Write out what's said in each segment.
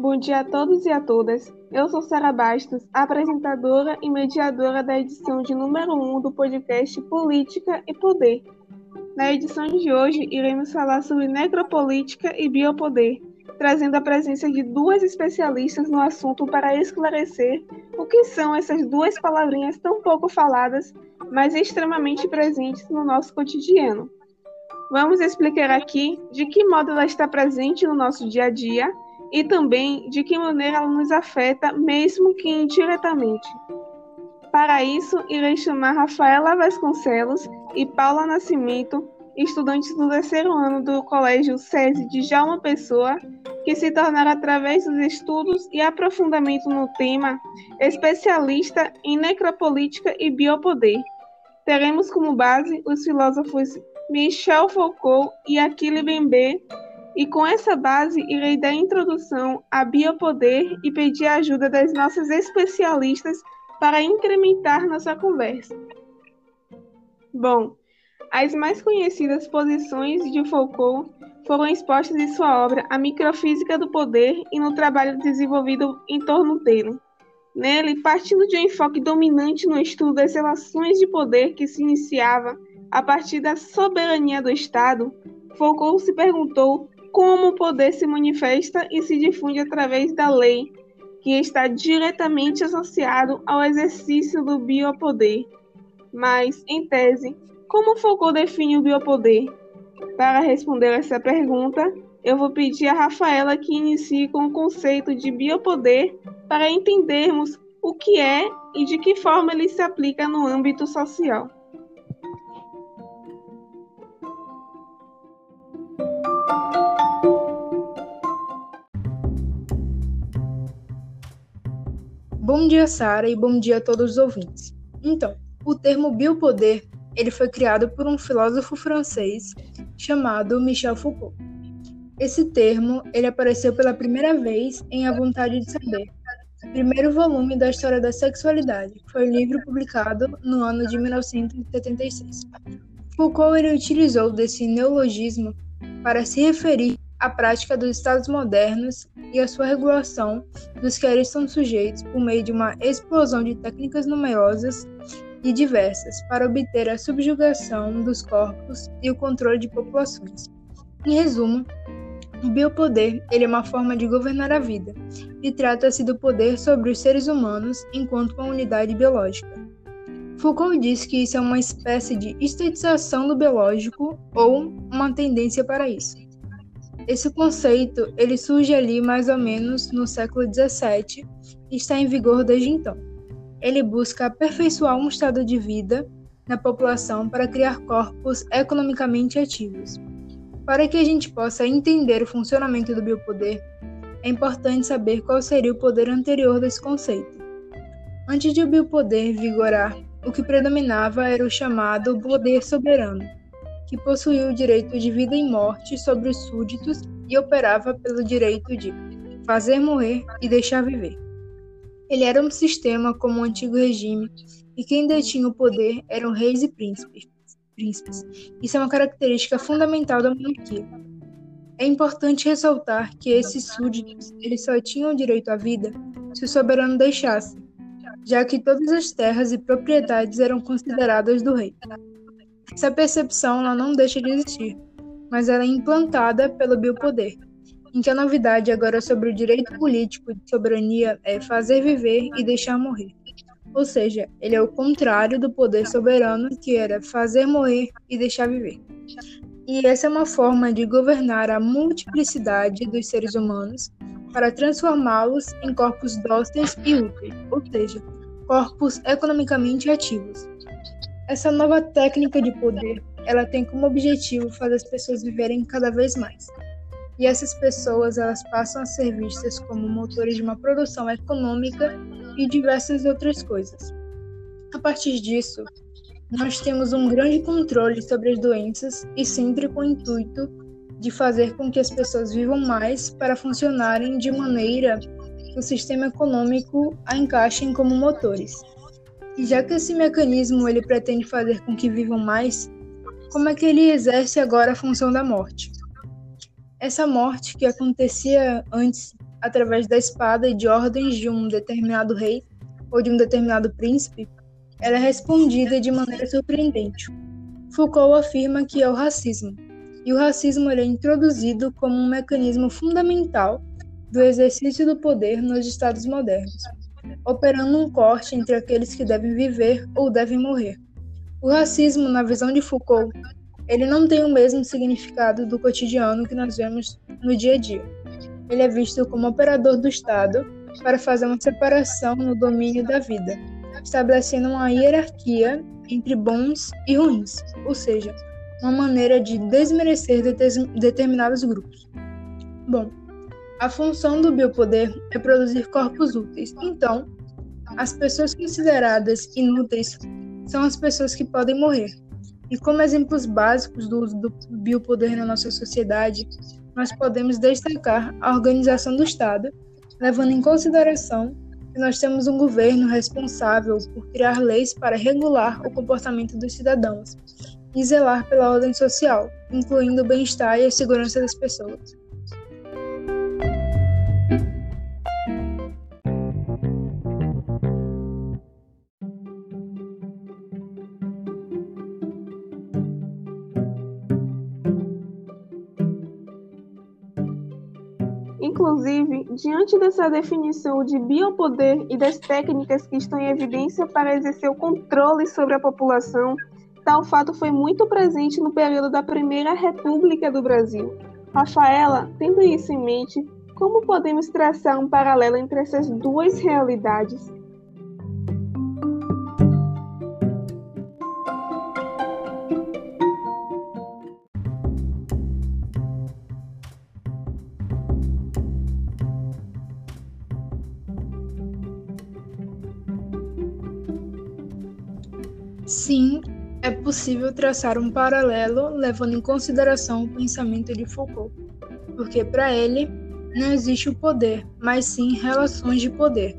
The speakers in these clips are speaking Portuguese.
Bom dia a todos e a todas. Eu sou Sara Bastos, apresentadora e mediadora da edição de número 1 do podcast Política e Poder. Na edição de hoje, iremos falar sobre necropolítica e biopoder, trazendo a presença de duas especialistas no assunto para esclarecer o que são essas duas palavrinhas tão pouco faladas, mas extremamente presentes no nosso cotidiano. Vamos explicar aqui de que modo ela está presente no nosso dia a dia e também de que maneira ela nos afeta, mesmo que indiretamente. Para isso, irei chamar Rafaela Vasconcelos e Paula Nascimento, estudantes do terceiro ano do Colégio SESI de Jalma Pessoa, que se tornaram, através dos estudos e aprofundamento no tema, especialista em necropolítica e biopoder. Teremos como base os filósofos Michel Foucault e Achille Mbembe, e com essa base irei dar introdução a biopoder e pedir a ajuda das nossas especialistas para incrementar nossa conversa. Bom, as mais conhecidas posições de Foucault foram expostas em sua obra A Microfísica do Poder e no trabalho desenvolvido em torno dele. Nele, partindo de um enfoque dominante no estudo das relações de poder que se iniciava a partir da soberania do Estado, Foucault se perguntou como o poder se manifesta e se difunde através da lei, que está diretamente associado ao exercício do biopoder. Mas, em tese, como Foucault define o biopoder? Para responder essa pergunta, eu vou pedir a Rafaela que inicie com o conceito de biopoder para entendermos o que é e de que forma ele se aplica no âmbito social. Bom dia, Sara, e bom dia a todos os ouvintes. Então, o termo biopoder, ele foi criado por um filósofo francês chamado Michel Foucault. Esse termo, ele apareceu pela primeira vez em A Vontade de Saber, primeiro volume da História da Sexualidade. Foi um livro publicado no ano de 1976. Foucault ele utilizou desse neologismo para se referir à prática dos estados modernos e a sua regulação dos que a eles são sujeitos por meio de uma explosão de técnicas numerosas e diversas para obter a subjugação dos corpos e o controle de populações. Em resumo, o biopoder ele é uma forma de governar a vida e trata-se do poder sobre os seres humanos enquanto uma unidade biológica. Foucault diz que isso é uma espécie de estetização do biológico ou uma tendência para isso. Esse conceito ele surge ali mais ou menos no século XVII e está em vigor desde então. Ele busca aperfeiçoar um estado de vida na população para criar corpos economicamente ativos. Para que a gente possa entender o funcionamento do biopoder, é importante saber qual seria o poder anterior desse conceito. Antes de o biopoder vigorar, o que predominava era o chamado poder soberano, que possuía o direito de vida e morte sobre os súditos e operava pelo direito de fazer morrer e deixar viver. Ele era um sistema como o antigo regime, e quem detinha o poder eram reis e príncipes. príncipes. Isso é uma característica fundamental da monarquia. É importante ressaltar que esses súditos eles só tinham direito à vida se o soberano deixasse, já que todas as terras e propriedades eram consideradas do rei. Essa percepção ela não deixa de existir, mas ela é implantada pelo biopoder, em que a novidade agora sobre o direito político de soberania é fazer viver e deixar morrer. Ou seja, ele é o contrário do poder soberano, que era fazer morrer e deixar viver. E essa é uma forma de governar a multiplicidade dos seres humanos para transformá-los em corpos dóceis e úteis, ou seja, corpos economicamente ativos. Essa nova técnica de poder, ela tem como objetivo fazer as pessoas viverem cada vez mais. E essas pessoas, elas passam a ser vistas como motores de uma produção econômica e diversas outras coisas. A partir disso, nós temos um grande controle sobre as doenças e sempre com o intuito de fazer com que as pessoas vivam mais para funcionarem de maneira que o sistema econômico a encaixem como motores. E já que esse mecanismo ele pretende fazer com que vivam mais, como é que ele exerce agora a função da morte? Essa morte que acontecia antes através da espada e de ordens de um determinado rei ou de um determinado príncipe, ela é respondida de maneira surpreendente. Foucault afirma que é o racismo, e o racismo é introduzido como um mecanismo fundamental do exercício do poder nos estados modernos, operando um corte entre aqueles que devem viver ou devem morrer. O racismo, na visão de Foucault, ele não tem o mesmo significado do cotidiano que nós vemos no dia a dia. Ele é visto como operador do Estado para fazer uma separação no domínio da vida, estabelecendo uma hierarquia entre bons e ruins, ou seja, uma maneira de desmerecer determinados grupos. Bom, a função do biopoder é produzir corpos úteis. Então, as pessoas consideradas inúteis são as pessoas que podem morrer. E como exemplos básicos do uso do biopoder na nossa sociedade, nós podemos destacar a organização do Estado, levando em consideração que nós temos um governo responsável por criar leis para regular o comportamento dos cidadãos e zelar pela ordem social, incluindo o bem-estar e a segurança das pessoas. Inclusive, diante dessa definição de biopoder e das técnicas que estão em evidência para exercer o controle sobre a população, tal fato foi muito presente no período da Primeira República do Brasil. Rafaela, tendo isso em mente, como podemos traçar um paralelo entre essas duas realidades? Sim, é possível traçar um paralelo levando em consideração o pensamento de Foucault, porque para ele não existe o poder, mas sim relações de poder,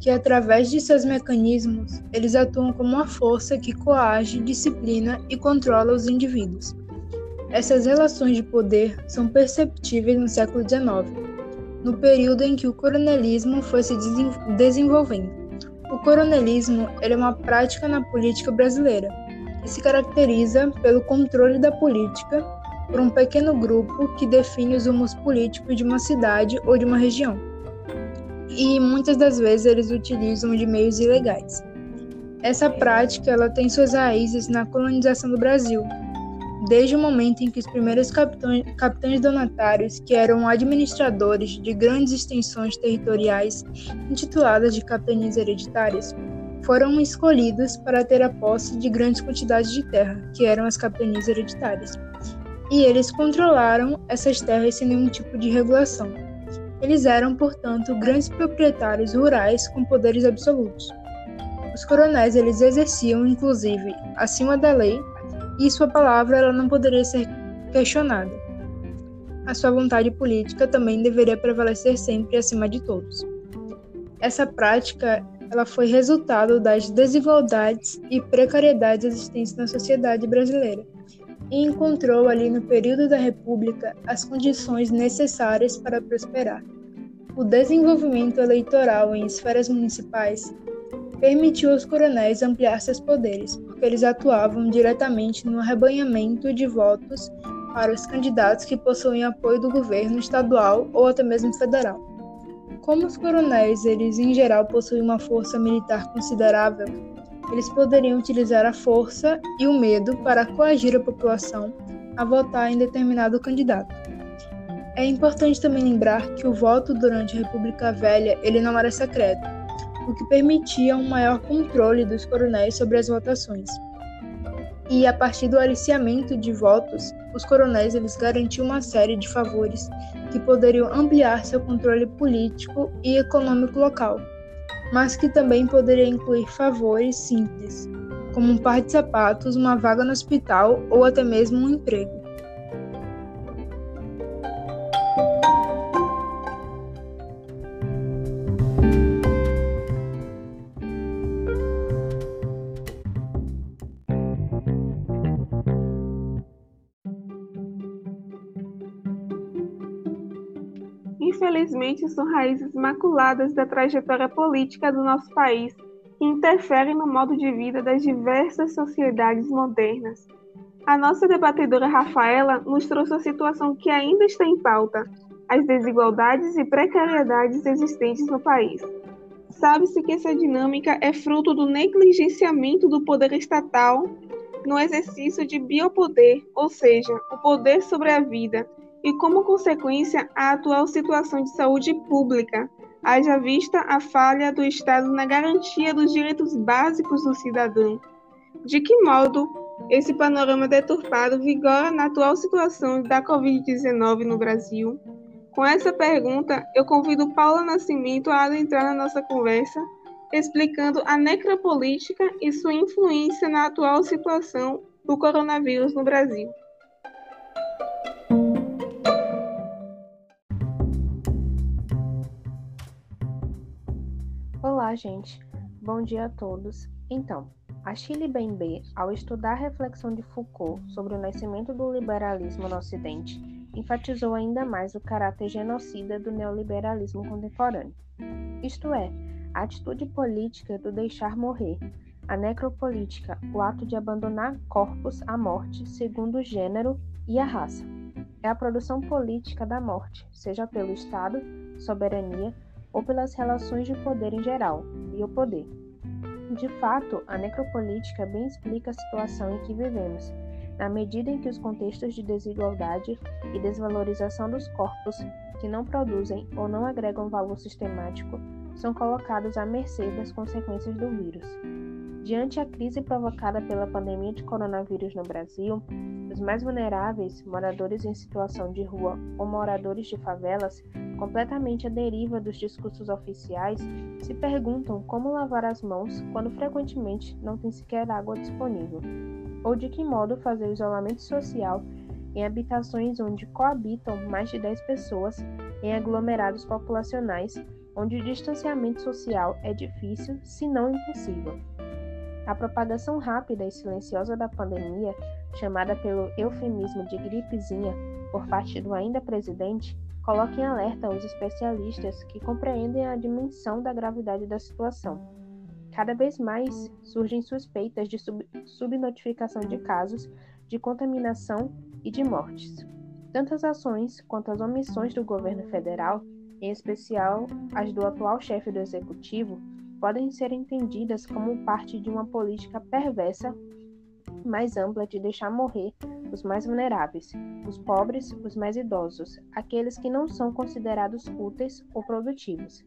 que através de seus mecanismos eles atuam como uma força que coage, disciplina e controla os indivíduos. Essas relações de poder são perceptíveis no século XIX, no período em que o coronelismo foi se desenvolvendo. O coronelismo é uma prática na política brasileira e se caracteriza pelo controle da política por um pequeno grupo que define os rumos políticos de uma cidade ou de uma região. E muitas das vezes eles utilizam de meios ilegais. Essa prática ela tem suas raízes na colonização do Brasil, desde o momento em que os primeiros capitães, capitães donatários, que eram administradores de grandes extensões territoriais intituladas de capitanias hereditárias, foram escolhidos para ter a posse de grandes quantidades de terra, que eram as capitanias hereditárias. E eles controlaram essas terras sem nenhum tipo de regulação. Eles eram, portanto, grandes proprietários rurais com poderes absolutos. Os coronéis eles exerciam, inclusive, acima da lei, e sua palavra ela não poderia ser questionada. A sua vontade política também deveria prevalecer sempre acima de todos. Essa prática ela foi resultado das desigualdades e precariedades existentes na sociedade brasileira e encontrou ali no período da República as condições necessárias para prosperar. O desenvolvimento eleitoral em esferas municipais permitiu aos coronéis ampliar seus poderes, porque eles atuavam diretamente no arrebanhamento de votos para os candidatos que possuíam apoio do governo estadual ou até mesmo federal. Como os coronéis, eles em geral possuem uma força militar considerável, eles poderiam utilizar a força e o medo para coagir a população a votar em determinado candidato. É importante também lembrar que o voto durante a República Velha ele não era secreto, o que permitia um maior controle dos coronéis sobre as votações. E a partir do aliciamento de votos, os coronéis eles garantiam uma série de favores que poderiam ampliar seu controle político e econômico local, mas que também poderia incluir favores simples, como um par de sapatos, uma vaga no hospital ou até mesmo um emprego. São raízes maculadas da trajetória política do nosso país que interferem no modo de vida das diversas sociedades modernas. A nossa debatedora Rafaela nos trouxe a situação que ainda está em pauta, as desigualdades e precariedades existentes no país. Sabe-se que essa dinâmica é fruto do negligenciamento do poder estatal no exercício de biopoder, ou seja, o poder sobre a vida, e como consequência a atual situação de saúde pública, haja vista a falha do Estado na garantia dos direitos básicos do cidadão. De que modo esse panorama deturpado vigora na atual situação da Covid-19 no Brasil? Com essa pergunta, eu convido Paula Nascimento a adentrar na nossa conversa, explicando a necropolítica e sua influência na atual situação do coronavírus no Brasil. Olá, gente. Bom dia a todos. Então, a Chile Bembe, ao estudar a reflexão de Foucault sobre o nascimento do liberalismo no Ocidente, enfatizou ainda mais o caráter genocida do neoliberalismo contemporâneo. Isto é, a atitude política do deixar morrer, a necropolítica, o ato de abandonar corpos à morte segundo o gênero e a raça. É a produção política da morte, seja pelo Estado, soberania ou pelas relações de poder em geral, e o poder. De fato, a necropolítica bem explica a situação em que vivemos, na medida em que os contextos de desigualdade e desvalorização dos corpos que não produzem ou não agregam valor sistemático são colocados à mercê das consequências do vírus. Diante a crise provocada pela pandemia de coronavírus no Brasil, os mais vulneráveis, moradores em situação de rua ou moradores de favelas, completamente à deriva dos discursos oficiais, se perguntam como lavar as mãos quando frequentemente não tem sequer água disponível ou de que modo fazer o isolamento social em habitações onde coabitam mais de 10 pessoas em aglomerados populacionais, onde o distanciamento social é difícil, se não impossível. A propagação rápida e silenciosa da pandemia, chamada pelo eufemismo de gripezinha por parte do ainda presidente, coloca em alerta os especialistas que compreendem a dimensão da gravidade da situação Cada vez mais surgem suspeitas de sub subnotificação de casos de contaminação e de mortes. Tanto as ações quanto as omissões do governo federal, em especial as do atual chefe do executivo, podem ser entendidas como parte de uma política perversa mais ampla de deixar morrer os mais vulneráveis, os pobres, os mais idosos, aqueles que não são considerados úteis ou produtivos.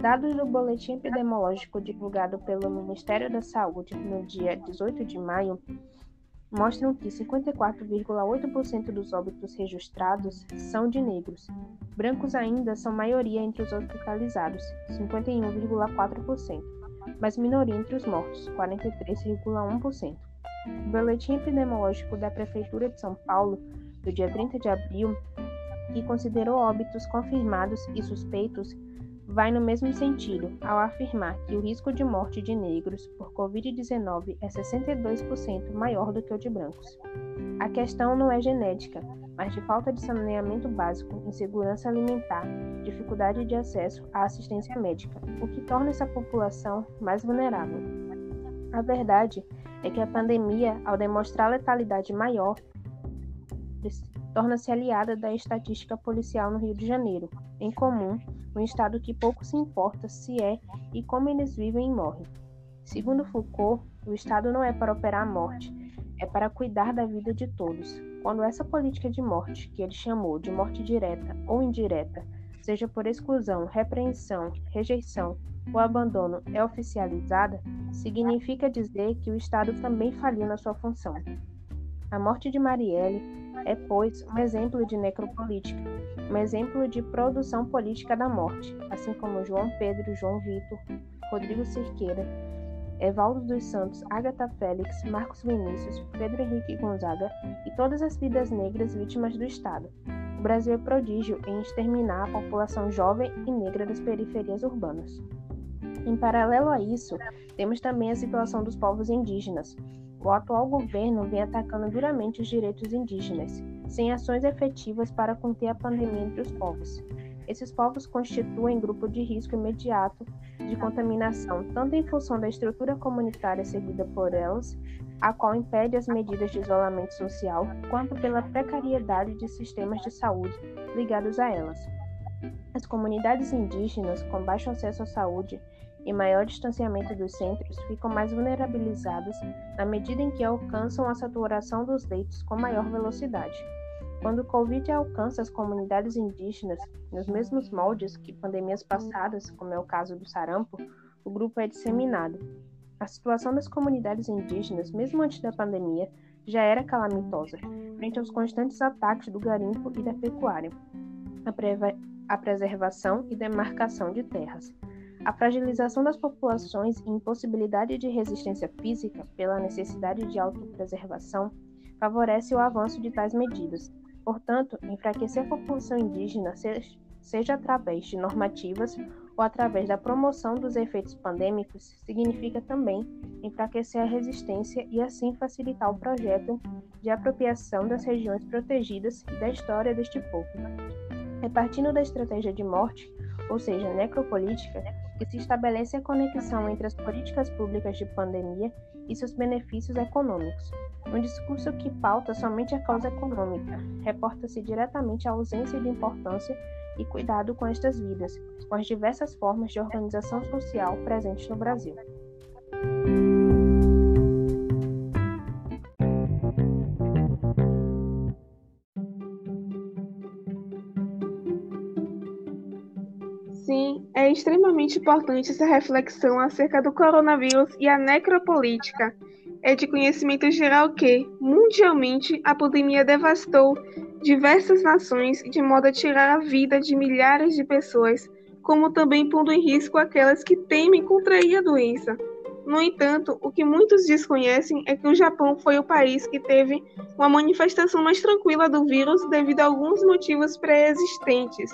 Dados do boletim epidemiológico divulgado pelo Ministério da Saúde no dia 18 de maio mostram que 54,8% dos óbitos registrados são de negros. Brancos ainda são maioria entre os hospitalizados, 51,4%, mas minoria entre os mortos, 43,1%. O boletim epidemiológico da Prefeitura de São Paulo, do dia 30 de abril, que considerou óbitos confirmados e suspeitos vai no mesmo sentido ao afirmar que o risco de morte de negros por Covid-19 é 62% maior do que o de brancos. A questão não é genética, mas de falta de saneamento básico, insegurança alimentar, dificuldade de acesso à assistência médica, o que torna essa população mais vulnerável. A verdade é que a pandemia, ao demonstrar letalidade maior, torna-se aliada da estatística policial no Rio de Janeiro, em comum, um estado que pouco se importa se é e como eles vivem e morrem. Segundo Foucault, o Estado não é para operar a morte, é para cuidar da vida de todos. Quando essa política de morte, que ele chamou de morte direta ou indireta, seja por exclusão, repreensão, rejeição ou abandono, é oficializada, significa dizer que o Estado também faliu na sua função. A morte de Marielle é, pois, um exemplo de necropolítica, um exemplo de produção política da morte, assim como João Pedro, João Vitor, Rodrigo Cerqueira, Evaldo dos Santos, Agatha Félix, Marcos Vinícius, Pedro Henrique Gonzaga e todas as vidas negras vítimas do Estado. O Brasil é prodígio em exterminar a população jovem e negra das periferias urbanas. Em paralelo a isso, temos também a situação dos povos indígenas, o atual governo vem atacando duramente os direitos indígenas, sem ações efetivas para conter a pandemia entre os povos. Esses povos constituem grupo de risco imediato de contaminação, tanto em função da estrutura comunitária seguida por elas, a qual impede as medidas de isolamento social, quanto pela precariedade de sistemas de saúde ligados a elas. As comunidades indígenas, com baixo acesso à saúde e maior distanciamento dos centros, ficam mais vulnerabilizadas na medida em que alcançam a saturação dos leitos com maior velocidade. Quando o Covid alcança as comunidades indígenas nos mesmos moldes que pandemias passadas, como é o caso do sarampo, o grupo é disseminado. A situação das comunidades indígenas, mesmo antes da pandemia, já era calamitosa, frente aos constantes ataques do garimpo e da pecuária, a, a preservação e demarcação de terras. A fragilização das populações e impossibilidade de resistência física pela necessidade de autopreservação favorece o avanço de tais medidas, Portanto, enfraquecer a população indígena, seja através de normativas ou através da promoção dos efeitos pandêmicos, significa também enfraquecer a resistência e assim facilitar o projeto de apropriação das regiões protegidas e da história deste povo. É partindo da estratégia de morte, ou seja, necropolítica, que se estabelece a conexão entre as políticas públicas de pandemia e seus benefícios econômicos. Um discurso que pauta somente a causa econômica reporta-se diretamente à ausência de importância e cuidado com estas vidas, com as diversas formas de organização social presentes no Brasil. Sim, é extremamente importante essa reflexão acerca do coronavírus e a necropolítica é de conhecimento geral que, mundialmente, a pandemia devastou diversas nações de modo a tirar a vida de milhares de pessoas, como também pondo em risco aquelas que temem contrair a doença. No entanto, o que muitos desconhecem é que o Japão foi o país que teve uma manifestação mais tranquila do vírus devido a alguns motivos pré-existentes.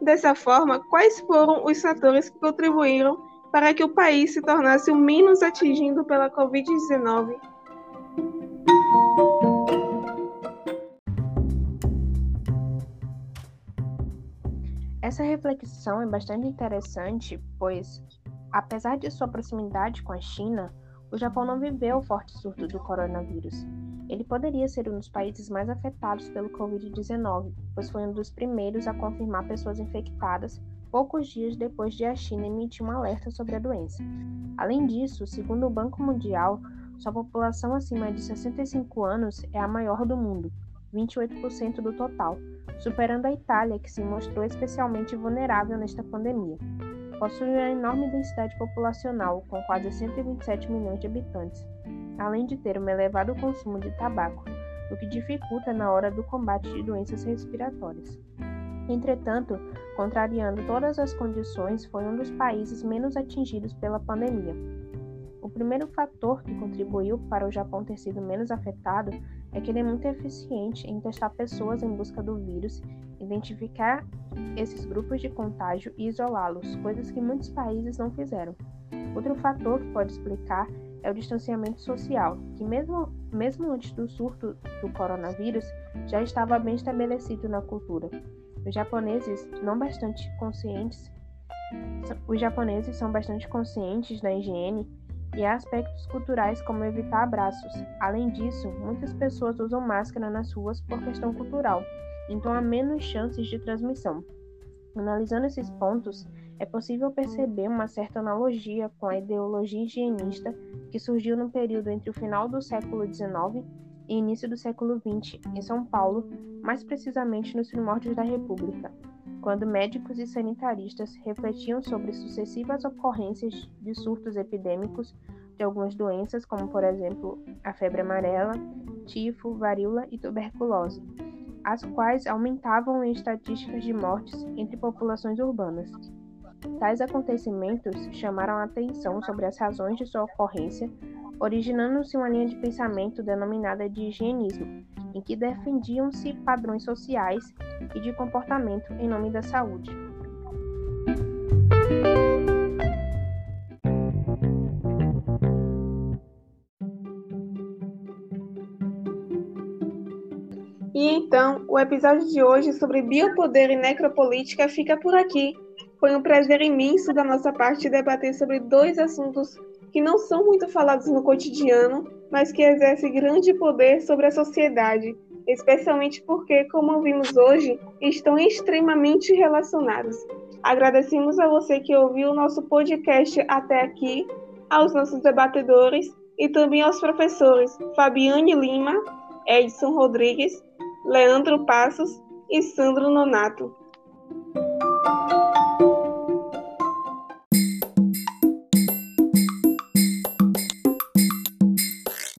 Dessa forma, quais foram os fatores que contribuíram para que o país se tornasse o menos atingido pela Covid-19. Essa reflexão é bastante interessante, pois, apesar de sua proximidade com a China, o Japão não viveu o forte surto do coronavírus. Ele poderia ser um dos países mais afetados pelo Covid-19, pois foi um dos primeiros a confirmar pessoas infectadas poucos dias depois de a China emitir um alerta sobre a doença. Além disso, segundo o Banco Mundial, sua população acima de 65 anos é a maior do mundo, 28% do total, superando a Itália, que se mostrou especialmente vulnerável nesta pandemia. Possui uma enorme densidade populacional, com quase 127 milhões de habitantes, além de ter um elevado consumo de tabaco, o que dificulta na hora do combate de doenças respiratórias. Entretanto, contrariando todas as condições, foi um dos países menos atingidos pela pandemia. O primeiro fator que contribuiu para o Japão ter sido menos afetado é que ele é muito eficiente em testar pessoas em busca do vírus, identificar esses grupos de contágio e isolá-los, coisas que muitos países não fizeram. Outro fator que pode explicar é o distanciamento social, que mesmo, mesmo antes do surto do coronavírus já estava bem estabelecido na cultura. Os japoneses não bastante conscientes os japoneses são bastante conscientes da higiene e aspectos culturais como evitar abraços. Além disso, muitas pessoas usam máscara nas ruas por questão cultural, então há menos chances de transmissão. Analisando esses pontos, é possível perceber uma certa analogia com a ideologia higienista que surgiu no período entre o final do século XIX e início do século XX, em São Paulo, mais precisamente nos primórdios da República, quando médicos e sanitaristas refletiam sobre sucessivas ocorrências de surtos epidêmicos de algumas doenças, como por exemplo a febre amarela, tifo, varíola e tuberculose, as quais aumentavam em estatísticas de mortes entre populações urbanas. Tais acontecimentos chamaram a atenção sobre as razões de sua ocorrência originando-se uma linha de pensamento denominada de higienismo, em que defendiam-se padrões sociais e de comportamento em nome da saúde. E então, o episódio de hoje sobre biopoder e necropolítica fica por aqui. Foi um prazer imenso da nossa parte debater sobre dois assuntos que não são muito falados no cotidiano, mas que exercem grande poder sobre a sociedade, especialmente porque, como vimos hoje, estão extremamente relacionados. Agradecemos a você que ouviu o nosso podcast até aqui, aos nossos debatedores e também aos professores Fabiane Lima, Edson Rodrigues, Leandro Passos e Sandro Nonato.